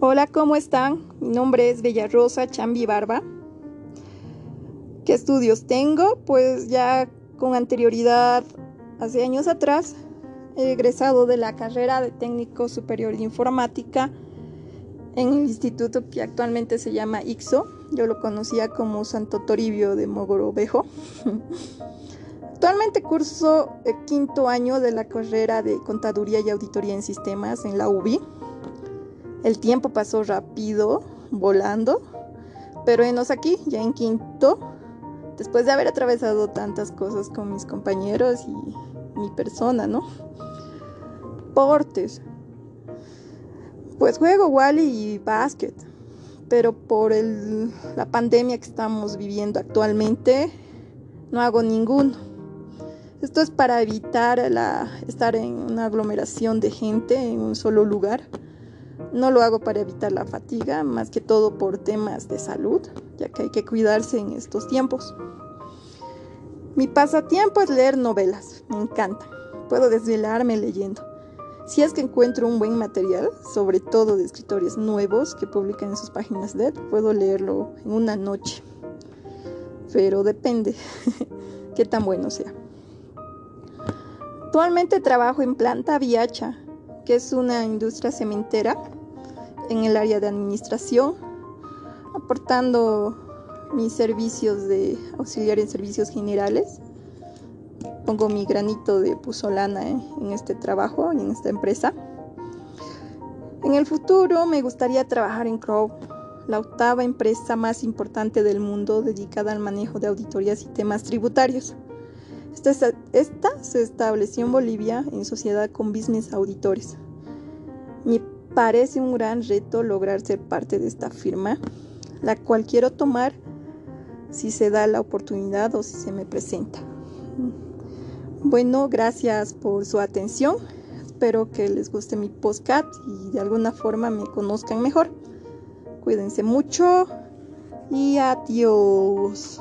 Hola, ¿cómo están? Mi nombre es Bella Rosa Chambi Barba. ¿Qué estudios tengo? Pues ya con anterioridad, hace años atrás, he egresado de la carrera de técnico superior de informática en el instituto que actualmente se llama IXO. Yo lo conocía como Santo Toribio de Mogrovejo. Actualmente curso el quinto año de la carrera de Contaduría y Auditoría en Sistemas en la UBI. El tiempo pasó rápido, volando, pero enos aquí, ya en quinto, después de haber atravesado tantas cosas con mis compañeros y mi persona, ¿no? Portes. Pues juego Wally y básquet, pero por el, la pandemia que estamos viviendo actualmente, no hago ninguno. Esto es para evitar la, estar en una aglomeración de gente en un solo lugar. No lo hago para evitar la fatiga, más que todo por temas de salud, ya que hay que cuidarse en estos tiempos. Mi pasatiempo es leer novelas, me encanta. Puedo desvelarme leyendo. Si es que encuentro un buen material, sobre todo de escritores nuevos que publican en sus páginas web, puedo leerlo en una noche. Pero depende qué tan bueno sea. Actualmente trabajo en Planta Viacha, que es una industria cementera en el área de administración, aportando mis servicios de auxiliar en servicios generales. Pongo mi granito de puzolana en este trabajo y en esta empresa. En el futuro me gustaría trabajar en Crow, la octava empresa más importante del mundo dedicada al manejo de auditorías y temas tributarios. Esta, se estableció en Bolivia en sociedad con business auditores. Me parece un gran reto lograr ser parte de esta firma, la cual quiero tomar si se da la oportunidad o si se me presenta. Bueno, gracias por su atención. Espero que les guste mi podcast y de alguna forma me conozcan mejor. Cuídense mucho y adiós.